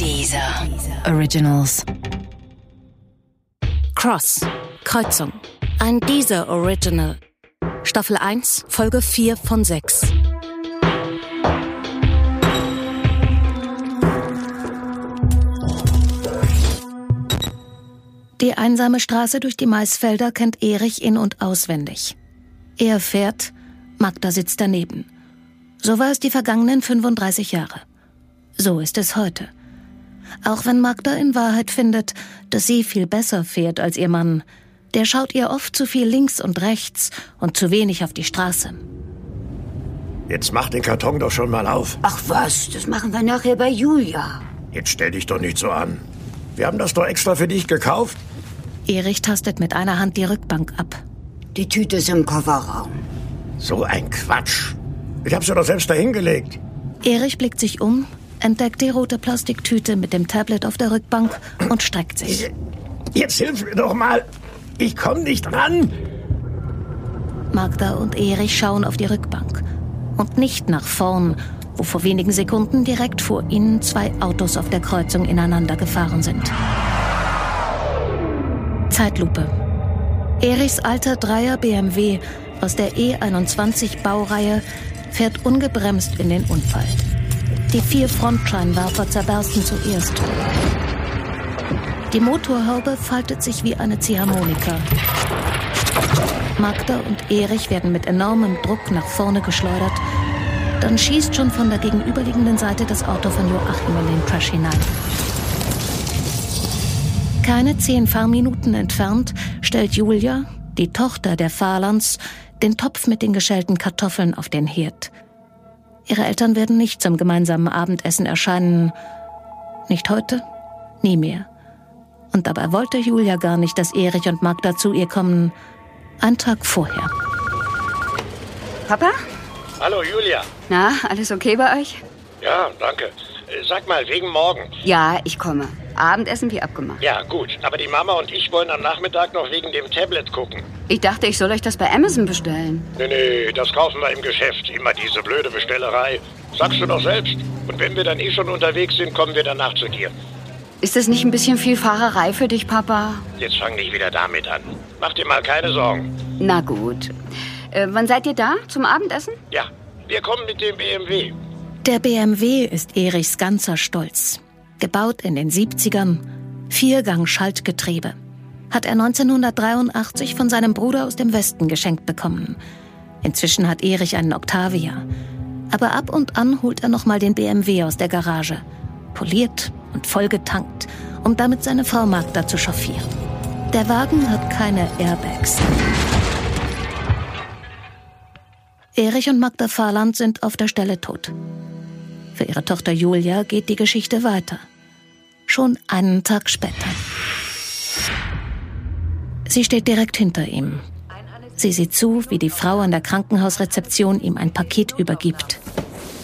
Dieser Originals. Cross. Kreuzung. Ein Dieser Original. Staffel 1, Folge 4 von 6. Die einsame Straße durch die Maisfelder kennt Erich in- und auswendig. Er fährt, Magda sitzt daneben. So war es die vergangenen 35 Jahre. So ist es heute. Auch wenn Magda in Wahrheit findet, dass sie viel besser fährt als ihr Mann, der schaut ihr oft zu viel links und rechts und zu wenig auf die Straße. Jetzt mach den Karton doch schon mal auf. Ach was, das machen wir nachher bei Julia. Jetzt stell dich doch nicht so an. Wir haben das doch extra für dich gekauft. Erich tastet mit einer Hand die Rückbank ab. Die Tüte ist im Kofferraum. So ein Quatsch. Ich hab sie doch selbst dahingelegt. Erich blickt sich um, entdeckt die rote Plastiktüte mit dem Tablet auf der Rückbank und streckt sich. Jetzt hilf mir doch mal. Ich komm nicht ran. Magda und Erich schauen auf die Rückbank und nicht nach vorn, wo vor wenigen Sekunden direkt vor ihnen zwei Autos auf der Kreuzung ineinander gefahren sind. Zeitlupe. Erichs alter Dreier BMW aus der E21 Baureihe fährt ungebremst in den Unfall. Die vier Frontscheinwerfer zerbersten zuerst. Die Motorhaube faltet sich wie eine Ziehharmonika. Magda und Erich werden mit enormem Druck nach vorne geschleudert. Dann schießt schon von der gegenüberliegenden Seite das Auto von Joachim in den Crash hinein. Keine zehn Fahrminuten entfernt stellt Julia, die Tochter der Fahrlands, den Topf mit den geschälten Kartoffeln auf den Herd. Ihre Eltern werden nicht zum gemeinsamen Abendessen erscheinen. Nicht heute, nie mehr. Und dabei wollte Julia gar nicht, dass Erich und Magda zu ihr kommen. Ein Tag vorher. Papa? Hallo, Julia. Na, alles okay bei euch? Ja, danke. Sag mal, wegen morgen. Ja, ich komme. Abendessen wie abgemacht. Ja, gut. Aber die Mama und ich wollen am Nachmittag noch wegen dem Tablet gucken. Ich dachte, ich soll euch das bei Amazon bestellen. Nee, nee, das kaufen wir im Geschäft. Immer diese blöde Bestellerei. Sagst du doch selbst. Und wenn wir dann eh schon unterwegs sind, kommen wir danach zu dir. Ist das nicht ein bisschen viel Fahrerei für dich, Papa? Jetzt fang nicht wieder damit an. Mach dir mal keine Sorgen. Na gut. Äh, wann seid ihr da? Zum Abendessen? Ja, wir kommen mit dem BMW. Der BMW ist Erichs ganzer Stolz. Gebaut in den 70ern, Viergang-Schaltgetriebe. Hat er 1983 von seinem Bruder aus dem Westen geschenkt bekommen. Inzwischen hat Erich einen Octavia. Aber ab und an holt er nochmal den BMW aus der Garage. Poliert und vollgetankt, um damit seine Frau Magda zu chauffieren. Der Wagen hat keine Airbags. Erich und Magda Fahrland sind auf der Stelle tot. Für ihre Tochter Julia geht die Geschichte weiter. Schon einen Tag später. Sie steht direkt hinter ihm. Sie sieht zu, wie die Frau an der Krankenhausrezeption ihm ein Paket übergibt.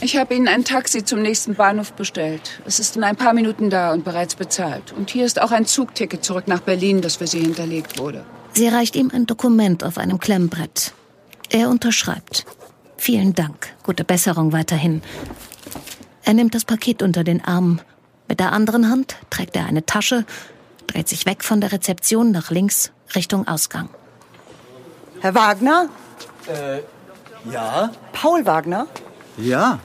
Ich habe Ihnen ein Taxi zum nächsten Bahnhof bestellt. Es ist in ein paar Minuten da und bereits bezahlt. Und hier ist auch ein Zugticket zurück nach Berlin, das für Sie hinterlegt wurde. Sie reicht ihm ein Dokument auf einem Klemmbrett. Er unterschreibt. Vielen Dank. Gute Besserung weiterhin. Er nimmt das Paket unter den Arm. Mit der anderen Hand trägt er eine Tasche, dreht sich weg von der Rezeption nach links Richtung Ausgang. Herr Wagner? Ja? Paul Wagner? Ja.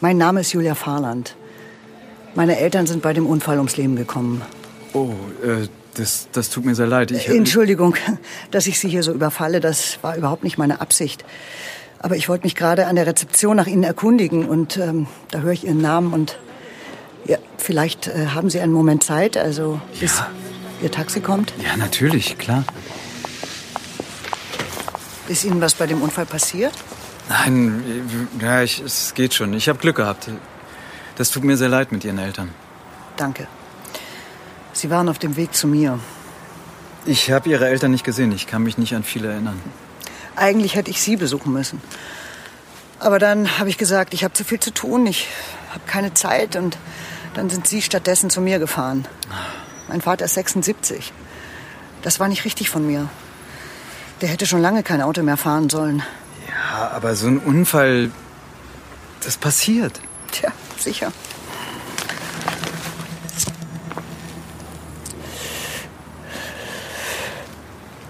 Mein Name ist Julia Fahrland. Meine Eltern sind bei dem Unfall ums Leben gekommen. Oh, äh, das, das tut mir sehr leid. Ich, Entschuldigung, dass ich Sie hier so überfalle. Das war überhaupt nicht meine Absicht. Aber ich wollte mich gerade an der Rezeption nach Ihnen erkundigen und ähm, da höre ich Ihren Namen und ja, vielleicht äh, haben Sie einen Moment Zeit, also bis Ja. Ihr Taxi kommt. Ja, natürlich, klar. Ist Ihnen was bei dem Unfall passiert? Nein, äh, ja, ich, es geht schon. Ich habe Glück gehabt. Das tut mir sehr leid mit Ihren Eltern. Danke. Sie waren auf dem Weg zu mir. Ich habe Ihre Eltern nicht gesehen. Ich kann mich nicht an viele erinnern. Eigentlich hätte ich Sie besuchen müssen. Aber dann habe ich gesagt, ich habe zu viel zu tun, ich habe keine Zeit und dann sind Sie stattdessen zu mir gefahren. Mein Vater ist 76. Das war nicht richtig von mir. Der hätte schon lange kein Auto mehr fahren sollen. Ja, aber so ein Unfall, das passiert. Tja, sicher.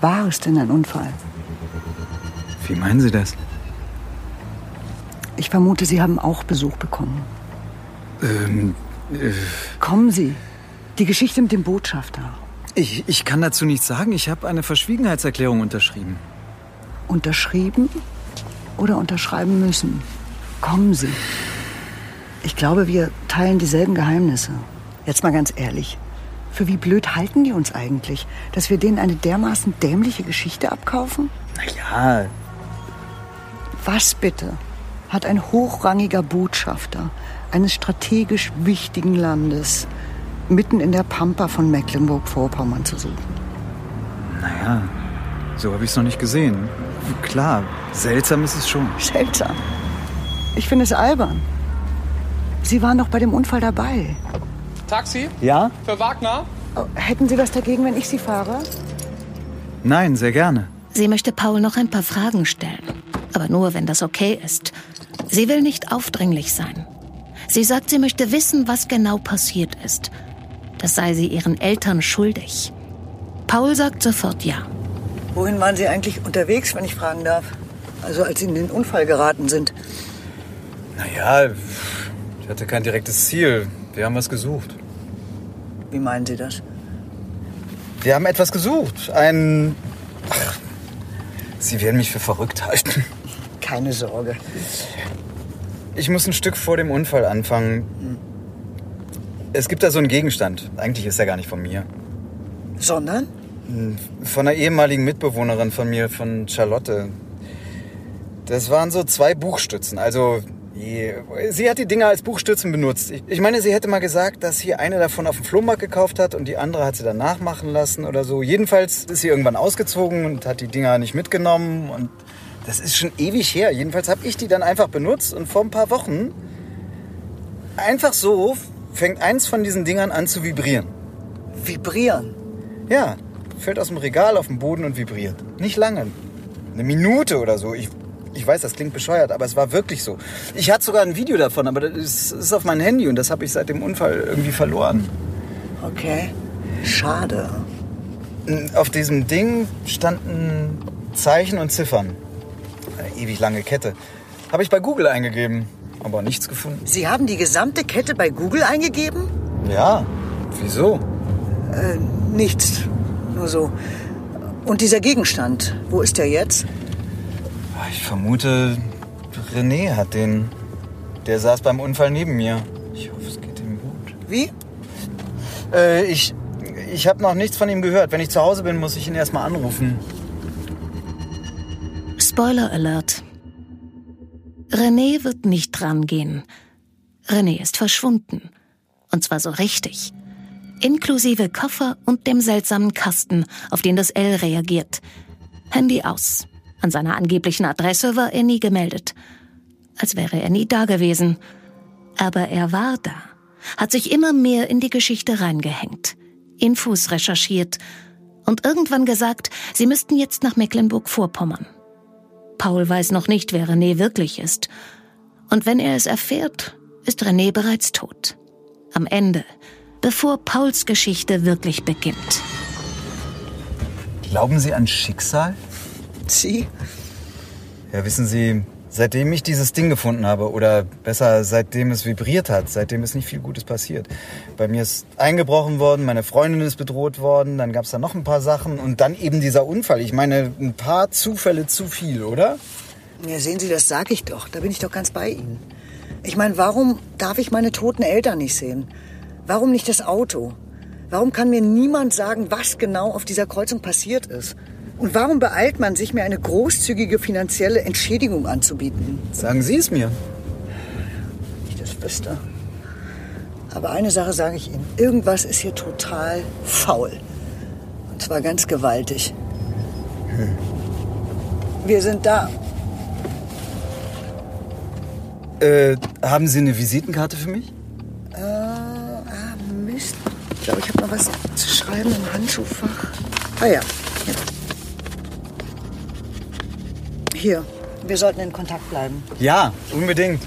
War es denn ein Unfall? Wie meinen Sie das? Ich vermute, Sie haben auch Besuch bekommen. Ähm, äh, Kommen Sie. Die Geschichte mit dem Botschafter. ich, ich kann dazu nichts sagen. Ich habe eine Verschwiegenheitserklärung unterschrieben. Unterschrieben oder unterschreiben müssen? Kommen Sie. Ich glaube, wir teilen dieselben Geheimnisse. Jetzt mal ganz ehrlich. Für wie blöd halten die uns eigentlich, dass wir denen eine dermaßen dämliche Geschichte abkaufen? Naja, Was bitte hat ein hochrangiger Botschafter eines strategisch wichtigen Landes mitten in der Pampa von Mecklenburg-Vorpommern zu suchen? naja, so habe ich es noch nicht gesehen. Klar, seltsam ist es schon. Seltsam. Ich finde es albern. Sie waren doch bei dem Unfall dabei. Taxi Ja? für Wagner? Oh, Hätten Sie was dagegen, wenn ich Sie fahre? Nein, sehr gerne. Sie möchte Paul noch ein paar Fragen stellen. Aber nur, wenn das okay ist. Sie will nicht aufdringlich sein. Sie sagt, sie möchte wissen, was genau passiert ist. Das sei sie ihren Eltern schuldig. Paul sagt sofort ja. Wohin waren Sie eigentlich unterwegs, wenn ich fragen darf? Also als Sie in den Unfall geraten sind. Naja, ich hatte kein direktes Ziel. Wir haben was gesucht. Wie meinen Sie das? Wir haben etwas gesucht. Ein. Ach, Sie werden mich für verrückt halten. Keine Sorge. Ich muss ein Stück vor dem Unfall anfangen. Es gibt da so einen Gegenstand. Eigentlich ist er gar nicht von mir. Sondern? Von einer ehemaligen Mitbewohnerin von mir, von Charlotte. Das waren so zwei Buchstützen. Also, sie hat die Dinger als Buchstützen benutzt. Ich, ich meine, sie hätte mal gesagt, dass sie eine davon auf dem Flohmarkt gekauft hat und die andere hat sie dann nachmachen lassen oder so. Jedenfalls ist sie irgendwann ausgezogen und hat die Dinger nicht mitgenommen. Und das ist schon ewig her. Jedenfalls habe ich die dann einfach benutzt und vor ein paar Wochen, einfach so, fängt eins von diesen Dingern an zu vibrieren. Vibrieren. Ja, fällt aus dem Regal auf den Boden und vibriert. Nicht lange. Eine Minute oder so. Ich, ich weiß, das klingt bescheuert, aber es war wirklich so. Ich hatte sogar ein Video davon, aber das ist, ist auf meinem Handy und das habe ich seit dem Unfall irgendwie verloren. Okay. Schade. Auf diesem Ding standen Zeichen und Ziffern. Eine ewig lange Kette. Habe ich bei Google eingegeben, aber nichts gefunden. Sie haben die gesamte Kette bei Google eingegeben? Ja, wieso? Nichts. Nur so. Und dieser Gegenstand, wo ist der jetzt? Ich vermute, René hat den. Der saß beim Unfall neben mir. Ich hoffe, es geht ihm gut. Wie? Äh, ich ich habe noch nichts von ihm gehört. Wenn ich zu Hause bin, muss ich ihn erstmal anrufen. Spoiler Alert. René wird nicht rangehen. René ist verschwunden. Und zwar so richtig. Inklusive Koffer und dem seltsamen Kasten, auf den das L reagiert. Handy aus. An seiner angeblichen Adresse war er nie gemeldet. Als wäre er nie da gewesen. Aber er war da. Hat sich immer mehr in die Geschichte reingehängt. Infos recherchiert. Und irgendwann gesagt, sie müssten jetzt nach Mecklenburg-Vorpommern. Paul weiß noch nicht, wer René wirklich ist. Und wenn er es erfährt, ist René bereits tot. Am Ende, bevor Pauls Geschichte wirklich beginnt. Glauben Sie an Schicksal? Sie? Ja, wissen Sie, seitdem ich dieses Ding gefunden habe, oder besser, seitdem es vibriert hat, seitdem ist nicht viel Gutes passiert. Bei mir ist eingebrochen worden, meine Freundin ist bedroht worden, dann gab es da noch ein paar Sachen und dann eben dieser Unfall. Ich meine, ein paar Zufälle zu viel, oder? Ja, sehen Sie, das sag ich doch. Da bin ich doch ganz bei Ihnen. Ich meine, warum darf ich meine toten Eltern nicht sehen? Warum nicht das Auto? Warum kann mir niemand sagen, was genau auf dieser Kreuzung passiert ist? Und warum beeilt man sich, mir eine großzügige finanzielle Entschädigung anzubieten? Sagen Sie es mir. Ich das wüsste. Aber eine Sache sage ich Ihnen. Irgendwas ist hier total faul. Und zwar ganz gewaltig. Wir sind da. Äh, haben Sie eine Visitenkarte für mich? Äh, ah, Mist. Ich glaube, ich habe noch was zu schreiben im Handschuhfach. Ah ja. Hier. Hier. Wir sollten in Kontakt bleiben. Ja, unbedingt.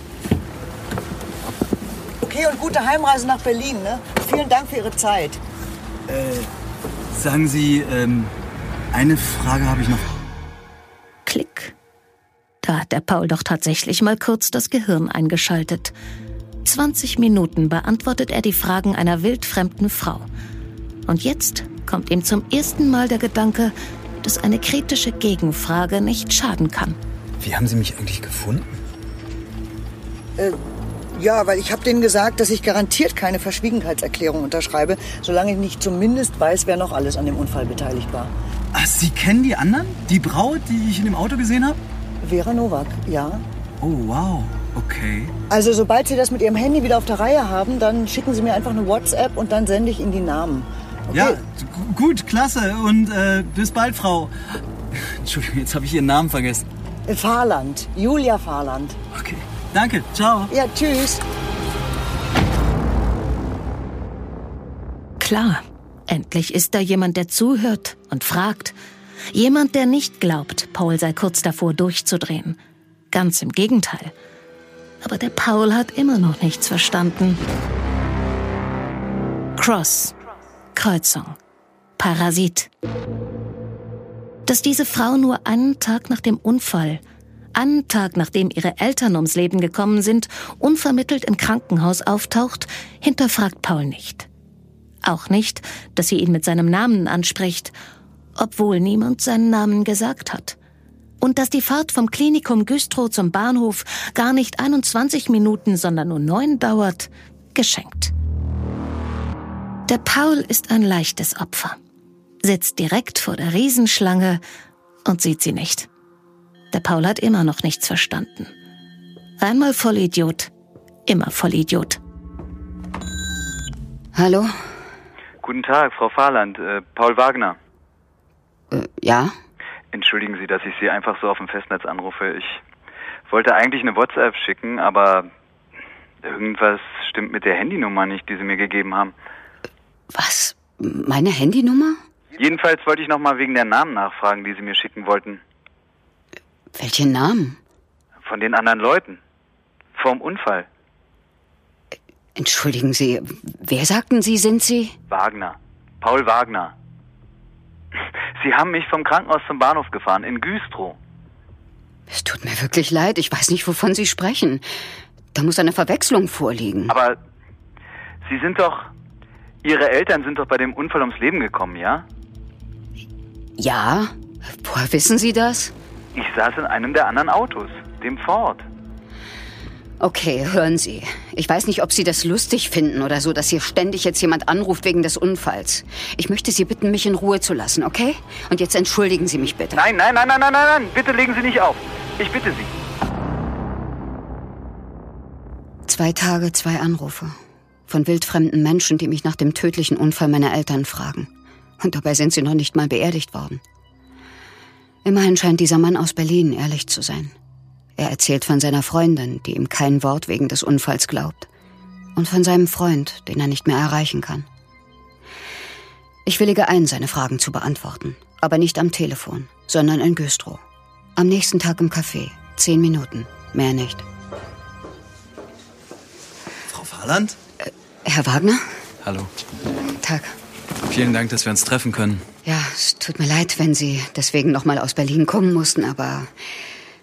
Okay, und gute Heimreise nach Berlin, ne? Vielen Dank für Ihre Zeit. Sagen Sie, ähm, eine Frage habe ich noch. Klick. Da hat der Paul doch tatsächlich mal kurz das Gehirn eingeschaltet. 20 Minuten beantwortet er die Fragen einer wildfremden Frau. Und jetzt kommt ihm zum ersten Mal der Gedanke, dass eine kritische Gegenfrage nicht schaden kann. Wie haben Sie mich eigentlich gefunden? Ja, weil ich habe denen gesagt, dass ich garantiert keine Verschwiegenheitserklärung unterschreibe, solange ich nicht zumindest weiß, wer noch alles an dem Unfall beteiligt war. Ach, Sie kennen die anderen? Die Braut, die ich in dem Auto gesehen habe? Vera Nowak, ja. Oh, wow. Okay. Also sobald Sie das mit Ihrem Handy wieder auf der Reihe haben, dann schicken Sie mir einfach eine WhatsApp und dann sende ich Ihnen die Namen. Okay. Ja, gu- gut, klasse. Und äh, bis bald, Frau. Entschuldigung, jetzt habe ich Ihren Namen vergessen. Fahrland, Julia Fahrland. Okay. Danke, ciao. Ja, tschüss. Klar, endlich ist da jemand, der zuhört und fragt. Jemand, der nicht glaubt, Paul sei kurz davor durchzudrehen. Ganz im Gegenteil. Aber der Paul hat immer noch nichts verstanden. Cross. Kreuzung. Parasit. Dass diese Frau nur einen Tag nach dem Unfall, einen Tag nachdem ihre Eltern ums Leben gekommen sind, unvermittelt im Krankenhaus auftaucht, hinterfragt Paul nicht. Auch nicht, dass sie ihn mit seinem Namen anspricht, obwohl niemand seinen Namen gesagt hat. Und dass die Fahrt vom Klinikum Güstrow zum Bahnhof gar nicht 21 Minuten, sondern nur neun dauert, geschenkt. Der Paul ist ein leichtes Opfer, sitzt direkt vor der Riesenschlange und sieht sie nicht. Der Paul hat immer noch nichts verstanden. Einmal Vollidiot, immer Vollidiot. Hallo? Guten Tag, Frau Fahrland. Äh, Paul Wagner. Äh, ja? Entschuldigen Sie, dass ich Sie einfach so auf dem Festnetz anrufe. Ich wollte eigentlich eine WhatsApp schicken, aber irgendwas stimmt mit der Handynummer nicht, die Sie mir gegeben haben. Was? Meine Handynummer? Jedenfalls wollte ich nochmal wegen der Namen nachfragen, die Sie mir schicken wollten. Welchen Namen? Von den anderen Leuten. Vorm Unfall. Entschuldigen Sie, wer sagten Sie, sind Sie? Wagner. Paul Wagner. Sie haben mich vom Krankenhaus zum Bahnhof gefahren, in Güstrow. Es tut mir wirklich leid, ich weiß nicht, wovon Sie sprechen. Da muss eine Verwechslung vorliegen. Aber Sie sind doch. Ihre Eltern sind doch bei dem Unfall ums Leben gekommen, ja? Ja? Woher wissen Sie das? Ich saß in einem der anderen Autos, dem Ford. Okay, hören Sie. Ich weiß nicht, ob Sie das lustig finden oder so, dass hier ständig jetzt jemand anruft wegen des Unfalls. Ich möchte Sie bitten, mich in Ruhe zu lassen, okay? Und jetzt entschuldigen Sie mich bitte. Nein, nein, nein, nein, nein, nein, nein, bitte legen Sie nicht auf. Ich bitte Sie. Zwei Tage, zwei Anrufe. Von wildfremden Menschen, die mich nach dem tödlichen Unfall meiner Eltern fragen. Und dabei sind sie noch nicht mal beerdigt worden. Immerhin scheint dieser Mann aus Berlin ehrlich zu sein. Er erzählt von seiner Freundin, die ihm kein Wort wegen des Unfalls glaubt. Und von seinem Freund, den er nicht mehr erreichen kann. Ich willige ein, seine Fragen zu beantworten. Aber nicht am Telefon, sondern in Güstrow. Am nächsten Tag im Café. Zehn Minuten. Mehr nicht. Frau Fahrland? Herr Wagner? Hallo. Tag. Vielen Dank, dass wir uns treffen können. Ja, es tut mir leid, wenn Sie deswegen noch mal aus Berlin kommen mussten, aber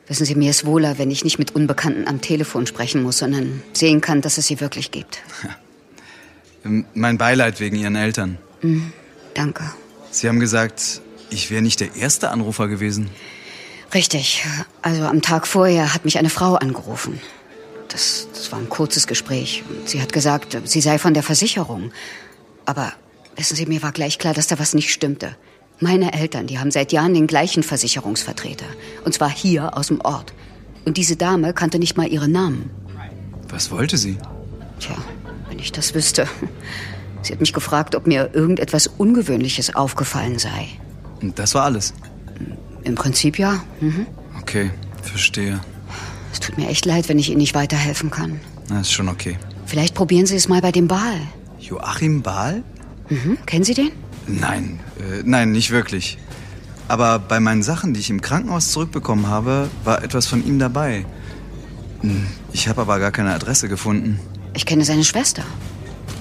wissen Sie, mir ist wohler, wenn ich nicht mit Unbekannten am Telefon sprechen muss, sondern sehen kann, dass es sie wirklich gibt. Ähm, Mein Beileid wegen Ihren Eltern. Mhm, danke. Sie haben gesagt, ich wäre nicht der erste Anrufer gewesen. Richtig. Also am Tag vorher hat mich eine Frau angerufen. Das, das war ein kurzes Gespräch. Und Sie hat gesagt, sie sei von der Versicherung. Aber wissen Sie, mir war gleich klar, dass da was nicht stimmte. Meine Eltern, die haben seit Jahren den gleichen Versicherungsvertreter. Und zwar hier aus dem Ort. Und diese Dame kannte nicht mal ihren Namen. Was wollte sie? Tja, wenn ich das wüsste. Sie hat mich gefragt, ob mir irgendetwas Ungewöhnliches aufgefallen sei. Und das war alles. Im Prinzip ja. Mhm. Okay, verstehe. Es tut mir echt leid, wenn ich Ihnen nicht weiterhelfen kann. Na, ist schon okay. Vielleicht probieren Sie es mal bei dem Ball. Joachim Bahl? Mhm. Kennen Sie den? Nein, äh, nein, nicht wirklich. Aber bei meinen Sachen, die ich im Krankenhaus zurückbekommen habe, war etwas von ihm dabei. Hm, Ich habe aber gar keine Adresse gefunden. Ich kenne seine Schwester,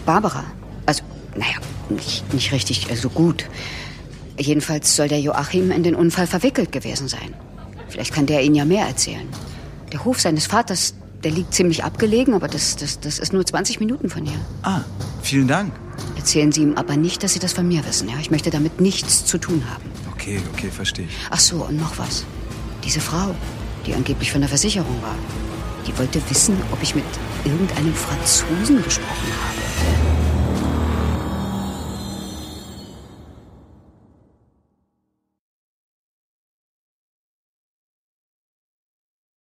Barbara. Also, naja, nicht, nicht richtig so also gut. Jedenfalls soll der Joachim in den Unfall verwickelt gewesen sein. Vielleicht kann der Ihnen ja mehr erzählen. Der Hof seines Vaters, der liegt ziemlich abgelegen, aber das, das, das ist nur 20 Minuten von hier. Ah, vielen Dank. Erzählen Sie ihm aber nicht, dass Sie das von mir wissen. Ja? Ich möchte damit nichts zu tun haben. Okay, okay, verstehe ich. Ach so, und noch was. Diese Frau, die angeblich von der Versicherung war, die wollte wissen, ob ich mit irgendeinem Franzosen gesprochen habe.